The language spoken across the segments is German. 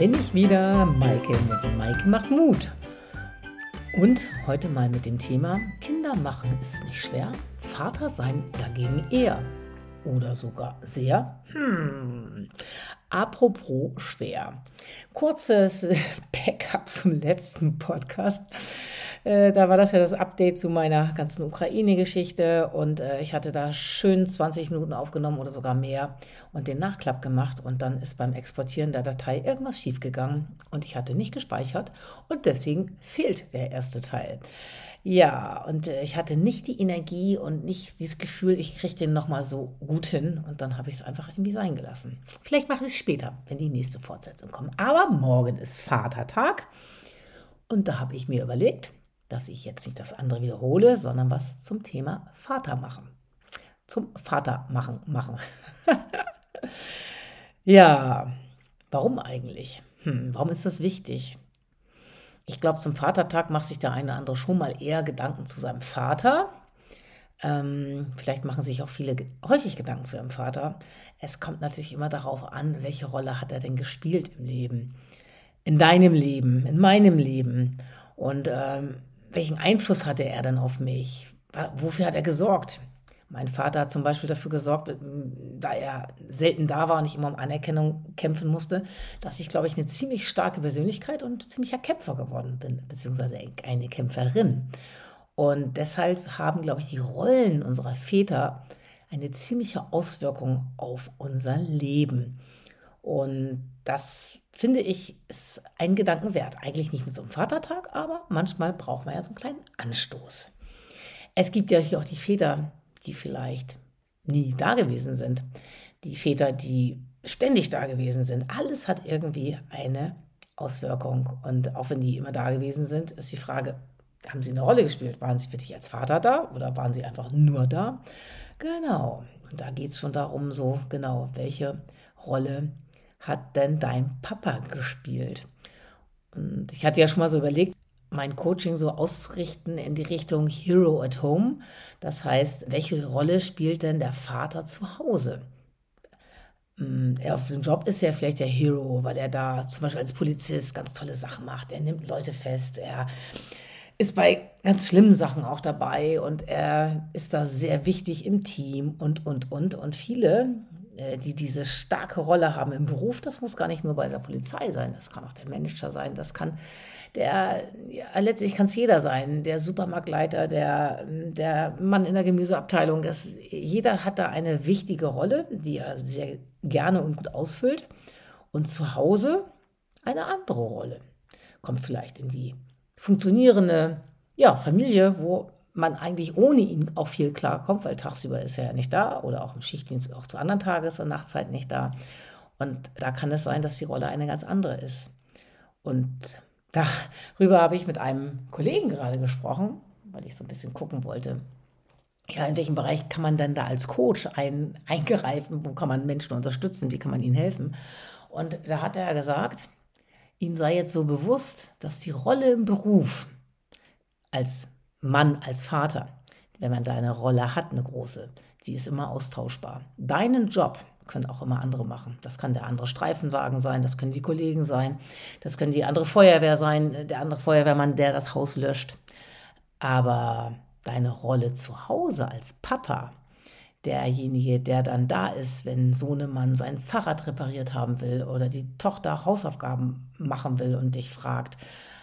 bin ich wieder, Maike mit Maike macht Mut. Und heute mal mit dem Thema Kinder machen ist nicht schwer, Vater sein dagegen eher oder sogar sehr. Hm. Apropos schwer. Kurzes Backup zum letzten Podcast. Äh, da war das ja das Update zu meiner ganzen Ukraine-Geschichte und äh, ich hatte da schön 20 Minuten aufgenommen oder sogar mehr und den Nachklapp gemacht und dann ist beim Exportieren der Datei irgendwas schiefgegangen und ich hatte nicht gespeichert und deswegen fehlt der erste Teil. Ja, und äh, ich hatte nicht die Energie und nicht dieses Gefühl, ich kriege den nochmal so gut hin. Und dann habe ich es einfach irgendwie sein gelassen. Vielleicht mache ich es später, wenn die nächste Fortsetzung kommt. Aber morgen ist Vatertag. Und da habe ich mir überlegt, dass ich jetzt nicht das andere wiederhole, sondern was zum Thema Vater machen. Zum Vater machen, machen. ja, warum eigentlich? Hm, warum ist das wichtig? Ich glaube, zum Vatertag macht sich der eine oder andere schon mal eher Gedanken zu seinem Vater. Ähm, vielleicht machen sich auch viele häufig Gedanken zu ihrem Vater. Es kommt natürlich immer darauf an, welche Rolle hat er denn gespielt im Leben. In deinem Leben, in meinem Leben. Und ähm, welchen Einfluss hatte er denn auf mich? Wofür hat er gesorgt? Mein Vater hat zum Beispiel dafür gesorgt, da er selten da war und ich immer um Anerkennung kämpfen musste, dass ich, glaube ich, eine ziemlich starke Persönlichkeit und ziemlicher Kämpfer geworden bin, beziehungsweise eine Kämpferin. Und deshalb haben, glaube ich, die Rollen unserer Väter eine ziemliche Auswirkung auf unser Leben. Und das finde ich ist ein Gedanken wert. Eigentlich nicht mit so einem Vatertag, aber manchmal braucht man ja so einen kleinen Anstoß. Es gibt ja auch die Väter, die vielleicht nie da gewesen sind, die Väter, die ständig da gewesen sind. Alles hat irgendwie eine Auswirkung. Und auch wenn die immer da gewesen sind, ist die Frage, haben sie eine Rolle gespielt? Waren sie für dich als Vater da oder waren sie einfach nur da? Genau. Und da geht es schon darum, so genau, welche Rolle hat denn dein Papa gespielt? Und ich hatte ja schon mal so überlegt, mein Coaching so auszurichten in die Richtung Hero at Home. Das heißt, welche Rolle spielt denn der Vater zu Hause? Mm, er auf dem Job ist ja vielleicht der Hero, weil er da zum Beispiel als Polizist ganz tolle Sachen macht. Er nimmt Leute fest, er ist bei ganz schlimmen Sachen auch dabei und er ist da sehr wichtig im Team und, und, und. Und viele die diese starke Rolle haben im Beruf. Das muss gar nicht nur bei der Polizei sein, das kann auch der Manager sein, das kann der, ja, letztlich kann es jeder sein, der Supermarktleiter, der, der Mann in der Gemüseabteilung. Das, jeder hat da eine wichtige Rolle, die er sehr gerne und gut ausfüllt. Und zu Hause eine andere Rolle. Kommt vielleicht in die funktionierende ja, Familie, wo man eigentlich ohne ihn auch viel klarkommt, weil tagsüber ist er ja nicht da oder auch im Schichtdienst auch zu anderen Tages- und Nachtzeit nicht da. Und da kann es sein, dass die Rolle eine ganz andere ist. Und darüber habe ich mit einem Kollegen gerade gesprochen, weil ich so ein bisschen gucken wollte. Ja, in welchem Bereich kann man denn da als Coach ein, eingreifen? Wo kann man Menschen unterstützen? Wie kann man ihnen helfen? Und da hat er gesagt, ihm sei jetzt so bewusst, dass die Rolle im Beruf als Mann, als Vater, wenn man da eine Rolle hat, eine große, die ist immer austauschbar. Deinen Job können auch immer andere machen. Das kann der andere Streifenwagen sein, das können die Kollegen sein, das können die andere Feuerwehr sein, der andere Feuerwehrmann, der das Haus löscht. Aber deine Rolle zu Hause als Papa, derjenige, der dann da ist, wenn Sohnemann sein Fahrrad repariert haben will oder die Tochter Hausaufgaben machen will und dich fragt,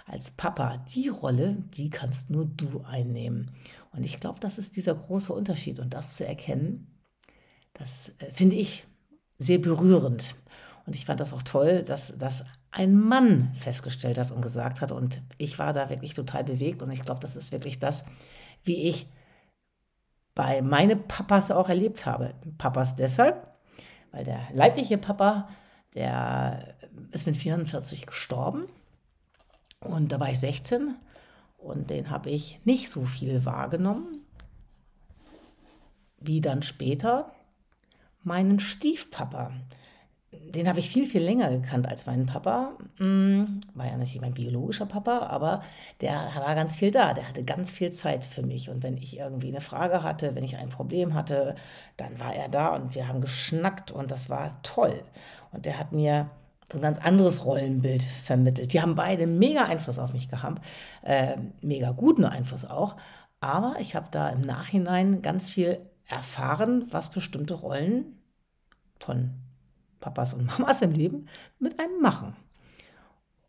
als Papa, die Rolle, die kannst nur du einnehmen. Und ich glaube, das ist dieser große Unterschied. Und das zu erkennen, das äh, finde ich sehr berührend. Und ich fand das auch toll, dass das ein Mann festgestellt hat und gesagt hat. Und ich war da wirklich total bewegt. Und ich glaube, das ist wirklich das, wie ich bei meinen Papas auch erlebt habe. Papas deshalb, weil der leibliche Papa, der ist mit 44 gestorben. Und da war ich 16 und den habe ich nicht so viel wahrgenommen wie dann später meinen Stiefpapa. Den habe ich viel, viel länger gekannt als meinen Papa. Hm, war ja nicht mein biologischer Papa, aber der war ganz viel da. Der hatte ganz viel Zeit für mich. Und wenn ich irgendwie eine Frage hatte, wenn ich ein Problem hatte, dann war er da und wir haben geschnackt und das war toll. Und der hat mir so ein ganz anderes Rollenbild vermittelt. Die haben beide mega Einfluss auf mich gehabt, äh, mega guten Einfluss auch. Aber ich habe da im Nachhinein ganz viel erfahren, was bestimmte Rollen von Papas und Mamas im Leben mit einem machen.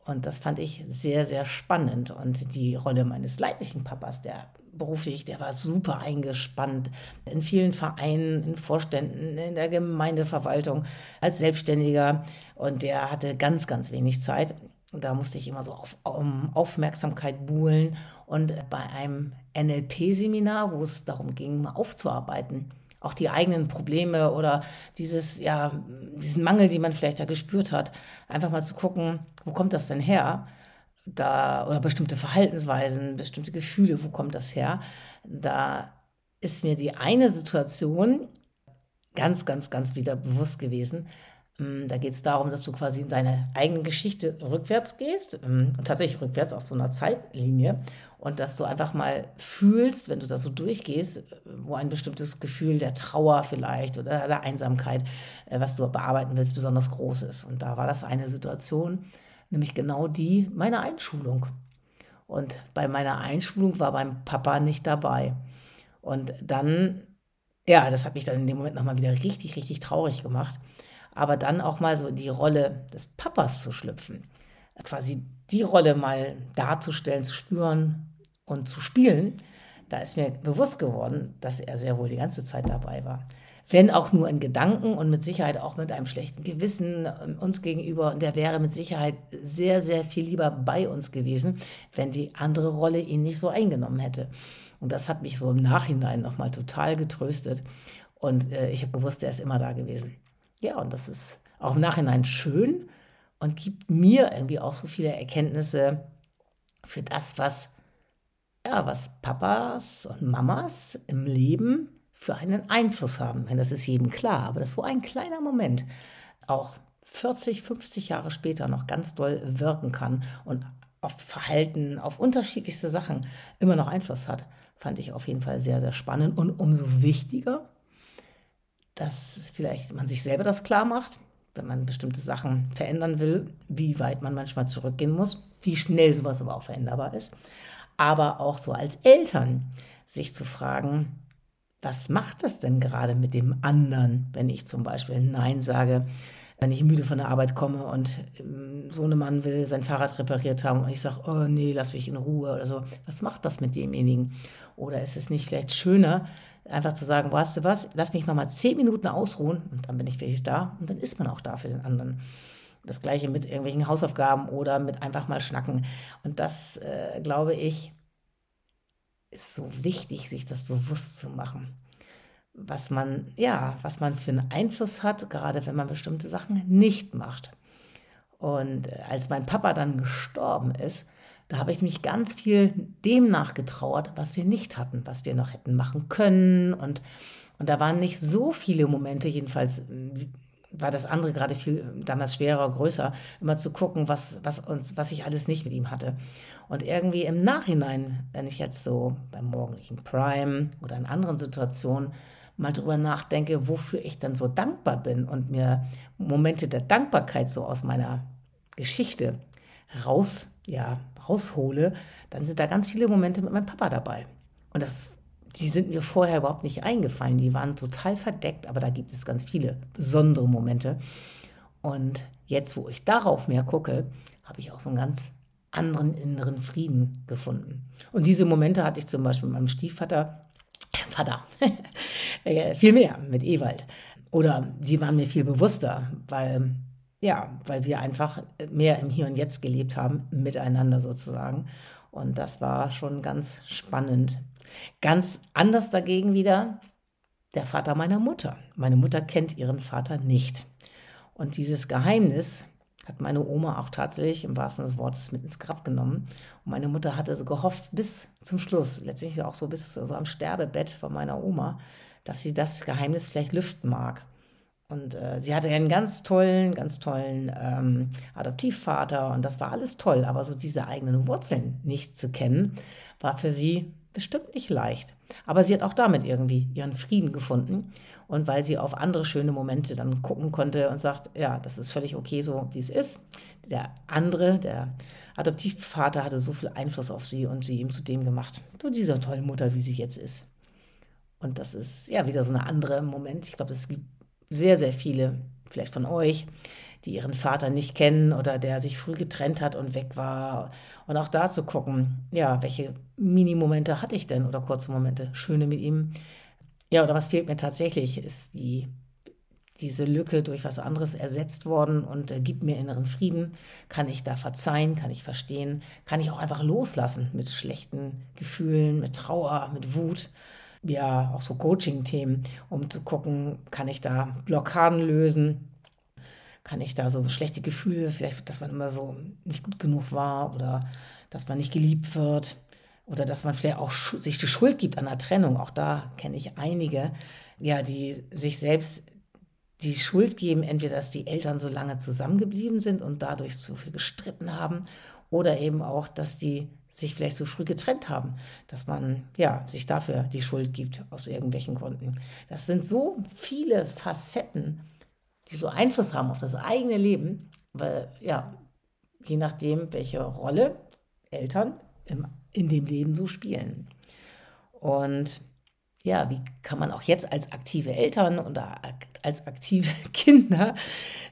Und das fand ich sehr, sehr spannend. Und die Rolle meines leiblichen Papas, der beruflich, der war super eingespannt in vielen Vereinen, in Vorständen, in der Gemeindeverwaltung, als Selbstständiger. Und der hatte ganz, ganz wenig Zeit. Und da musste ich immer so auf um Aufmerksamkeit buhlen. Und bei einem NLP-Seminar, wo es darum ging, mal aufzuarbeiten, auch die eigenen Probleme oder dieses, ja, diesen Mangel, den man vielleicht da gespürt hat, einfach mal zu gucken, wo kommt das denn her? Da, oder bestimmte Verhaltensweisen, bestimmte Gefühle, wo kommt das her? Da ist mir die eine Situation ganz, ganz, ganz wieder bewusst gewesen. Mm, da geht es darum, dass du quasi in deine eigene Geschichte rückwärts gehst mm, tatsächlich rückwärts auf so einer Zeitlinie und dass du einfach mal fühlst, wenn du da so durchgehst, wo ein bestimmtes Gefühl der Trauer vielleicht oder der Einsamkeit, äh, was du bearbeiten willst, besonders groß ist. Und da war das eine Situation, nämlich genau die meiner Einschulung. Und bei meiner Einschulung war mein Papa nicht dabei. Und dann, ja, das hat mich dann in dem Moment nochmal wieder richtig, richtig traurig gemacht. Aber dann auch mal so in die Rolle des Papas zu schlüpfen. Quasi die Rolle mal darzustellen, zu spüren, und zu spielen, da ist mir bewusst geworden, dass er sehr wohl die ganze Zeit dabei war. Wenn auch nur in Gedanken und mit Sicherheit auch mit einem schlechten Gewissen ähm, uns gegenüber. Und er wäre mit Sicherheit sehr, sehr viel lieber bei uns gewesen, wenn die andere Rolle ihn nicht so eingenommen hätte. Und das hat mich so im Nachhinein nochmal total getröstet. Und äh, ich habe gewusst, er ist immer da gewesen. Ja, und das ist auch im Nachhinein schön und gibt mir irgendwie auch so viele Erkenntnisse für das, was ja, was Papas und Mamas im Leben für einen Einfluss haben. Das ist jedem klar, aber das ist so ein kleiner Moment auch 40, 50 Jahre später noch ganz doll wirken kann und auf Verhalten, auf unterschiedlichste Sachen immer noch Einfluss hat, fand ich auf jeden Fall sehr, sehr spannend. Und umso wichtiger, dass vielleicht man sich selber das klar macht, wenn man bestimmte Sachen verändern will, wie weit man manchmal zurückgehen muss, wie schnell sowas aber auch veränderbar ist. Aber auch so als Eltern sich zu fragen, was macht das denn gerade mit dem anderen, wenn ich zum Beispiel Nein sage, wenn ich müde von der Arbeit komme und ähm, so ein Mann will sein Fahrrad repariert haben und ich sage, oh nee, lass mich in Ruhe oder so. Was macht das mit demjenigen? Oder ist es nicht vielleicht schöner, einfach zu sagen, weißt du was, lass mich nochmal zehn Minuten ausruhen und dann bin ich wirklich da und dann ist man auch da für den anderen. Das gleiche mit irgendwelchen Hausaufgaben oder mit einfach mal schnacken. Und das, äh, glaube ich, ist so wichtig, sich das bewusst zu machen. Was man, ja, was man für einen Einfluss hat, gerade wenn man bestimmte Sachen nicht macht. Und äh, als mein Papa dann gestorben ist, da habe ich mich ganz viel dem nachgetrauert, was wir nicht hatten, was wir noch hätten machen können. Und, und da waren nicht so viele Momente, jedenfalls war das andere gerade viel damals schwerer, größer, immer zu gucken, was, was, uns, was ich alles nicht mit ihm hatte. Und irgendwie im Nachhinein, wenn ich jetzt so beim morgendlichen Prime oder in anderen Situationen mal drüber nachdenke, wofür ich dann so dankbar bin und mir Momente der Dankbarkeit so aus meiner Geschichte raus, ja, raushole, dann sind da ganz viele Momente mit meinem Papa dabei. Und das die sind mir vorher überhaupt nicht eingefallen. Die waren total verdeckt, aber da gibt es ganz viele besondere Momente. Und jetzt, wo ich darauf mehr gucke, habe ich auch so einen ganz anderen inneren Frieden gefunden. Und diese Momente hatte ich zum Beispiel mit meinem Stiefvater, Vater, äh, viel mehr mit Ewald. Oder die waren mir viel bewusster, weil, ja, weil wir einfach mehr im Hier und Jetzt gelebt haben, miteinander sozusagen. Und das war schon ganz spannend. Ganz anders dagegen wieder der Vater meiner Mutter. Meine Mutter kennt ihren Vater nicht. Und dieses Geheimnis hat meine Oma auch tatsächlich im wahrsten des Wortes mit ins Grab genommen. Und meine Mutter hatte so gehofft bis zum Schluss, letztendlich auch so bis so am Sterbebett von meiner Oma, dass sie das Geheimnis vielleicht lüften mag. Und äh, sie hatte einen ganz tollen, ganz tollen ähm, Adoptivvater und das war alles toll. Aber so diese eigenen Wurzeln nicht zu kennen, war für sie bestimmt nicht leicht. Aber sie hat auch damit irgendwie ihren Frieden gefunden. Und weil sie auf andere schöne Momente dann gucken konnte und sagt, ja, das ist völlig okay so, wie es ist. Der andere, der Adoptivvater hatte so viel Einfluss auf sie und sie ihm zu dem gemacht, zu dieser tollen Mutter, wie sie jetzt ist. Und das ist ja wieder so eine andere Moment. Ich glaube, es gibt sehr, sehr viele, vielleicht von euch, die ihren Vater nicht kennen oder der sich früh getrennt hat und weg war. Und auch da zu gucken, ja, welche Mini-Momente hatte ich denn oder kurze Momente, schöne mit ihm. Ja, oder was fehlt mir tatsächlich, ist die, diese Lücke durch was anderes ersetzt worden und äh, gibt mir inneren Frieden. Kann ich da verzeihen, kann ich verstehen, kann ich auch einfach loslassen mit schlechten Gefühlen, mit Trauer, mit Wut ja auch so Coaching-Themen, um zu gucken, kann ich da Blockaden lösen, kann ich da so schlechte Gefühle, vielleicht, dass man immer so nicht gut genug war oder dass man nicht geliebt wird oder dass man vielleicht auch sich die Schuld gibt an der Trennung. Auch da kenne ich einige, ja, die sich selbst die Schuld geben, entweder dass die Eltern so lange zusammengeblieben sind und dadurch so viel gestritten haben oder eben auch, dass die sich vielleicht so früh getrennt haben, dass man ja sich dafür die Schuld gibt aus irgendwelchen Gründen. Das sind so viele Facetten die so Einfluss haben auf das eigene Leben, weil ja, je nachdem, welche Rolle Eltern im, in dem Leben so spielen. Und ja, wie kann man auch jetzt als aktive Eltern oder als aktive Kinder,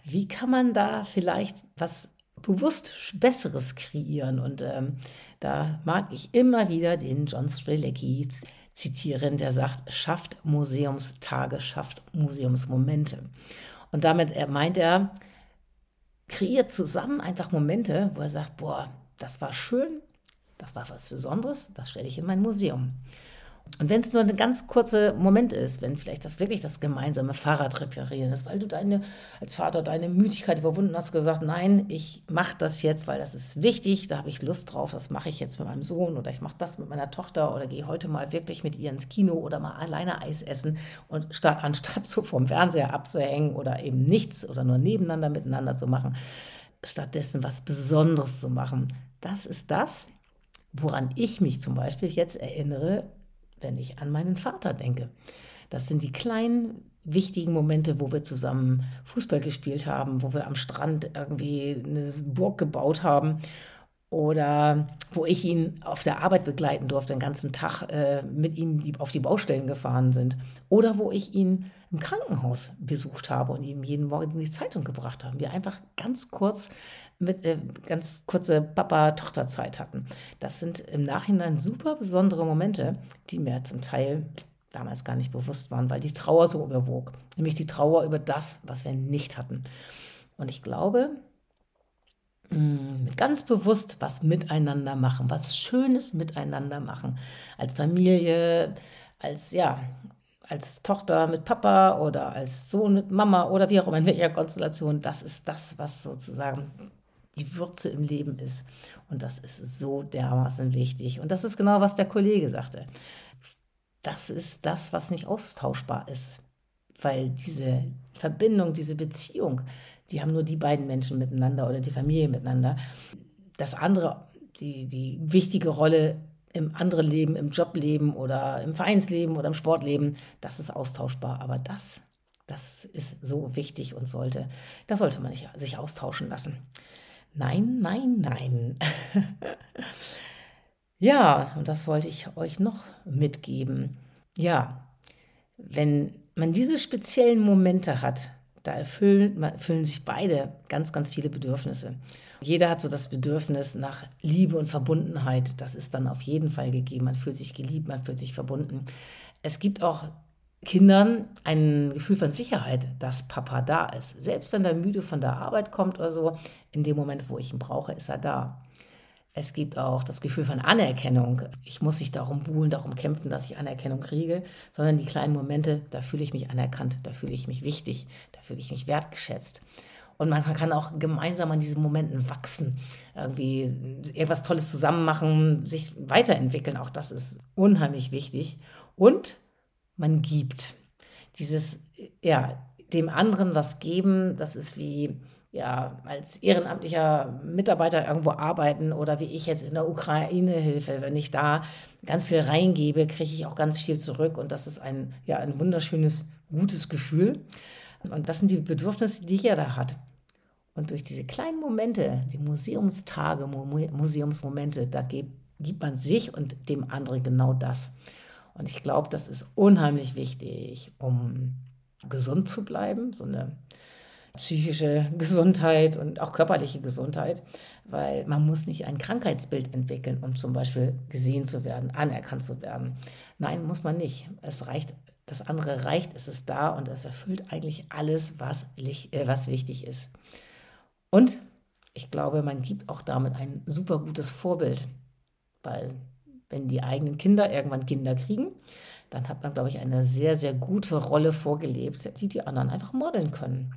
wie kann man da vielleicht was bewusst Besseres kreieren? Und ähm, da mag ich immer wieder den John Strelecki zitieren, der sagt, schafft Museumstage, schafft Museumsmomente. Und damit er meint er, kreiert zusammen einfach Momente, wo er sagt, boah, das war schön, das war was Besonderes, das stelle ich in mein Museum. Und wenn es nur ein ganz kurzer Moment ist, wenn vielleicht das wirklich das gemeinsame Fahrrad reparieren ist, weil du deine, als Vater deine Müdigkeit überwunden hast, gesagt, nein, ich mache das jetzt, weil das ist wichtig, da habe ich Lust drauf, das mache ich jetzt mit meinem Sohn oder ich mache das mit meiner Tochter oder gehe heute mal wirklich mit ihr ins Kino oder mal alleine Eis essen und statt, anstatt so vom Fernseher abzuhängen oder eben nichts oder nur nebeneinander miteinander zu machen, stattdessen was Besonderes zu machen. Das ist das, woran ich mich zum Beispiel jetzt erinnere, wenn ich an meinen Vater denke. Das sind die kleinen, wichtigen Momente, wo wir zusammen Fußball gespielt haben, wo wir am Strand irgendwie eine Burg gebaut haben oder wo ich ihn auf der Arbeit begleiten durfte, den ganzen Tag äh, mit ihm auf die Baustellen gefahren sind. Oder wo ich ihn im Krankenhaus besucht habe und ihm jeden Morgen die Zeitung gebracht haben. Wir einfach ganz kurz mit äh, ganz kurze Papa-Tochter-Zeit hatten. Das sind im Nachhinein super besondere Momente, die mir zum Teil damals gar nicht bewusst waren, weil die Trauer so überwog. Nämlich die Trauer über das, was wir nicht hatten. Und ich glaube, ganz bewusst was miteinander machen, was Schönes miteinander machen. Als Familie, als ja, als Tochter mit Papa oder als Sohn mit Mama oder wie auch immer, in welcher Konstellation, das ist das, was sozusagen die Würze im Leben ist. Und das ist so dermaßen wichtig. Und das ist genau, was der Kollege sagte. Das ist das, was nicht austauschbar ist. Weil diese Verbindung, diese Beziehung, die haben nur die beiden Menschen miteinander oder die Familie miteinander. Das andere, die, die wichtige Rolle im anderen Leben, im Jobleben oder im Vereinsleben oder im Sportleben, das ist austauschbar. Aber das, das ist so wichtig und sollte, das sollte man nicht sich austauschen lassen. Nein, nein, nein. ja, und das wollte ich euch noch mitgeben. Ja, wenn man diese speziellen Momente hat, da erfüllen, erfüllen sich beide ganz, ganz viele Bedürfnisse. Jeder hat so das Bedürfnis nach Liebe und Verbundenheit. Das ist dann auf jeden Fall gegeben. Man fühlt sich geliebt, man fühlt sich verbunden. Es gibt auch Kindern ein Gefühl von Sicherheit, dass Papa da ist. Selbst wenn er müde von der Arbeit kommt oder so, in dem Moment, wo ich ihn brauche, ist er da. Es gibt auch das Gefühl von Anerkennung. Ich muss nicht darum buhlen, darum kämpfen, dass ich Anerkennung kriege, sondern die kleinen Momente, da fühle ich mich anerkannt, da fühle ich mich wichtig, da fühle ich mich wertgeschätzt. Und man kann auch gemeinsam an diesen Momenten wachsen, irgendwie etwas Tolles zusammen machen, sich weiterentwickeln. Auch das ist unheimlich wichtig. Und man gibt. Dieses, ja, dem anderen was geben, das ist wie ja, als ehrenamtlicher Mitarbeiter irgendwo arbeiten oder wie ich jetzt in der Ukraine hilfe. Wenn ich da ganz viel reingebe, kriege ich auch ganz viel zurück und das ist ein, ja, ein wunderschönes, gutes Gefühl. Und das sind die Bedürfnisse, die jeder hat. Und durch diese kleinen Momente, die Museumstage, Museumsmomente, da gibt, gibt man sich und dem anderen genau das. Und ich glaube, das ist unheimlich wichtig, um gesund zu bleiben, so eine psychische Gesundheit und auch körperliche Gesundheit, weil man muss nicht ein Krankheitsbild entwickeln, um zum Beispiel gesehen zu werden, anerkannt zu werden. Nein, muss man nicht. Es reicht, das andere reicht, es ist da und es erfüllt eigentlich alles, was, äh, was wichtig ist. Und ich glaube, man gibt auch damit ein super gutes Vorbild, weil wenn die eigenen Kinder irgendwann Kinder kriegen, dann hat man, glaube ich, eine sehr, sehr gute Rolle vorgelebt, die die anderen einfach modeln können.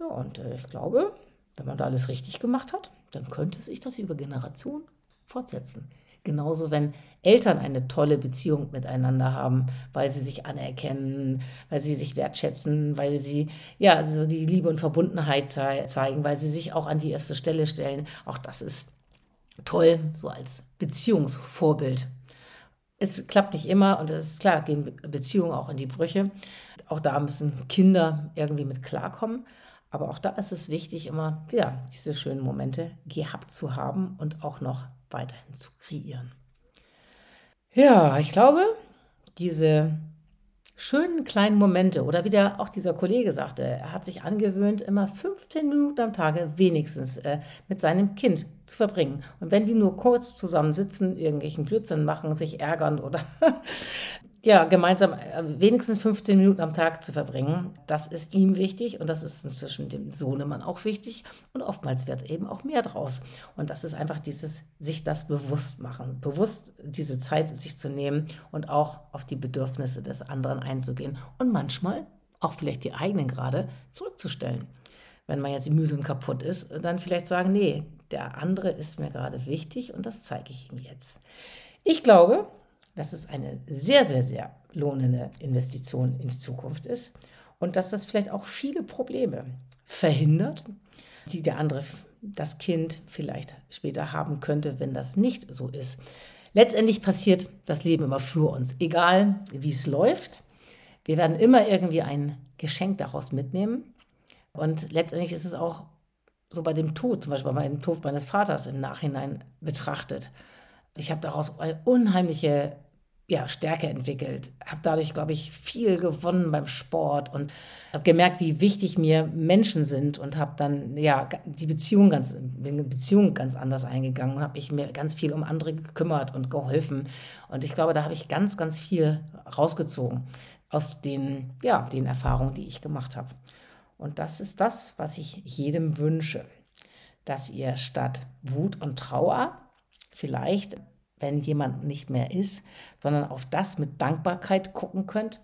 Ja, und äh, ich glaube, wenn man da alles richtig gemacht hat, dann könnte sich das über Generationen fortsetzen. Genauso, wenn Eltern eine tolle Beziehung miteinander haben, weil sie sich anerkennen, weil sie sich wertschätzen, weil sie ja so die Liebe und Verbundenheit ze zeigen, weil sie sich auch an die erste Stelle stellen. Auch das ist toll, so als Beziehungsvorbild. Es klappt nicht immer und es ist klar, gehen Beziehungen auch in die Brüche. Auch da müssen Kinder irgendwie mit klarkommen. Aber auch da ist es wichtig, immer ja, diese schönen Momente gehabt zu haben und auch noch weiterhin zu kreieren. Ja, ich glaube, diese schönen kleinen Momente oder wie der, auch dieser Kollege sagte, er hat sich angewöhnt, immer 15 Minuten am Tage wenigstens äh, mit seinem Kind zu verbringen. Und wenn die nur kurz zusammen sitzen, irgendwelchen Blödsinn machen, sich ärgern oder ja, gemeinsam äh, wenigstens 15 Minuten am Tag zu verbringen, das ist ihm wichtig und das ist inzwischen dem Sohnemann auch wichtig und oftmals wird eben auch mehr draus. Und das ist einfach dieses, sich das bewusst machen, bewusst diese Zeit sich zu nehmen und auch auf die Bedürfnisse des anderen einzugehen und manchmal auch vielleicht die eigenen gerade zurückzustellen. Wenn man jetzt müde und kaputt ist, dann vielleicht sagen, nee, der andere ist mir gerade wichtig und das zeige ich ihm jetzt. Ich glaube, dass es eine sehr, sehr, sehr lohnende Investition in die Zukunft ist und dass das vielleicht auch viele Probleme verhindert, die der andere, das Kind vielleicht später haben könnte, wenn das nicht so ist. Letztendlich passiert das Leben immer für uns, egal wie es läuft. Wir werden immer irgendwie ein Geschenk daraus mitnehmen. Und letztendlich ist es auch so bei dem Tod, zum Beispiel bei dem Tod meines Vaters im Nachhinein betrachtet. Ich habe daraus unheimliche ja, Stärke entwickelt, habe dadurch, glaube ich, viel gewonnen beim Sport und habe gemerkt, wie wichtig mir Menschen sind und habe dann ja die Beziehung ganz, bin Beziehung ganz anders eingegangen und habe mich mir ganz viel um andere gekümmert und geholfen und ich glaube, da habe ich ganz, ganz viel rausgezogen aus den ja den Erfahrungen, die ich gemacht habe. Und das ist das, was ich jedem wünsche, dass ihr statt Wut und Trauer vielleicht, wenn jemand nicht mehr ist, sondern auf das mit Dankbarkeit gucken könnt,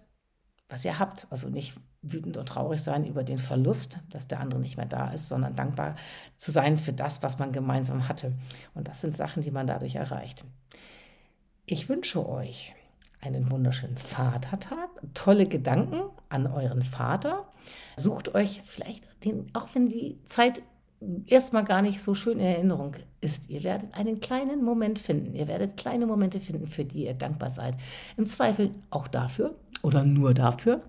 was ihr habt. Also nicht wütend und traurig sein über den Verlust, dass der andere nicht mehr da ist, sondern dankbar zu sein für das, was man gemeinsam hatte. Und das sind Sachen, die man dadurch erreicht. Ich wünsche euch einen wunderschönen Vatertag, tolle Gedanken an euren Vater. Sucht euch vielleicht den, auch wenn die Zeit erstmal gar nicht so schön in Erinnerung ist. Ihr werdet einen kleinen Moment finden. Ihr werdet kleine Momente finden, für die ihr dankbar seid. Im Zweifel auch dafür oder nur dafür,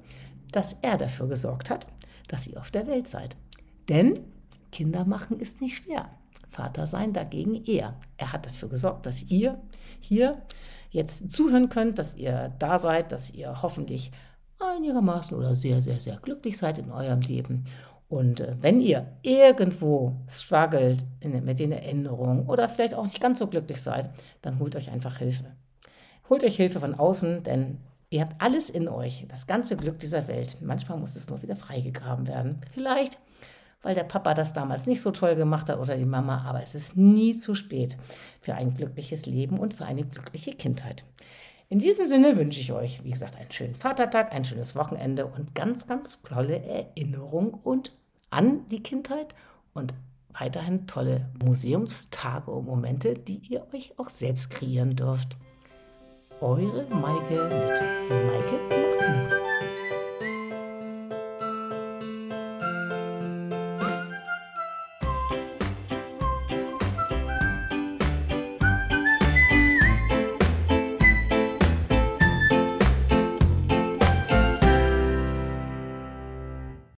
dass er dafür gesorgt hat, dass ihr auf der Welt seid. Denn Kinder machen ist nicht schwer. Vater sein dagegen eher. Er hat dafür gesorgt, dass ihr hier jetzt zuhören könnt, dass ihr da seid, dass ihr hoffentlich einigermaßen oder sehr, sehr, sehr glücklich seid in eurem Leben. Und äh, wenn ihr irgendwo struggelt mit den Erinnerungen oder vielleicht auch nicht ganz so glücklich seid, dann holt euch einfach Hilfe. Holt euch Hilfe von außen, denn ihr habt alles in euch, das ganze Glück dieser Welt. Manchmal muss es nur wieder freigegraben werden. Vielleicht weil der Papa das damals nicht so toll gemacht hat oder die Mama, aber es ist nie zu spät für ein glückliches Leben und für eine glückliche Kindheit. In diesem Sinne wünsche ich euch, wie gesagt, einen schönen Vatertag, ein schönes Wochenende und ganz, ganz tolle Erinnerung und an die Kindheit und weiterhin tolle Museumstage und Momente, die ihr euch auch selbst kreieren dürft. Eure Maike mit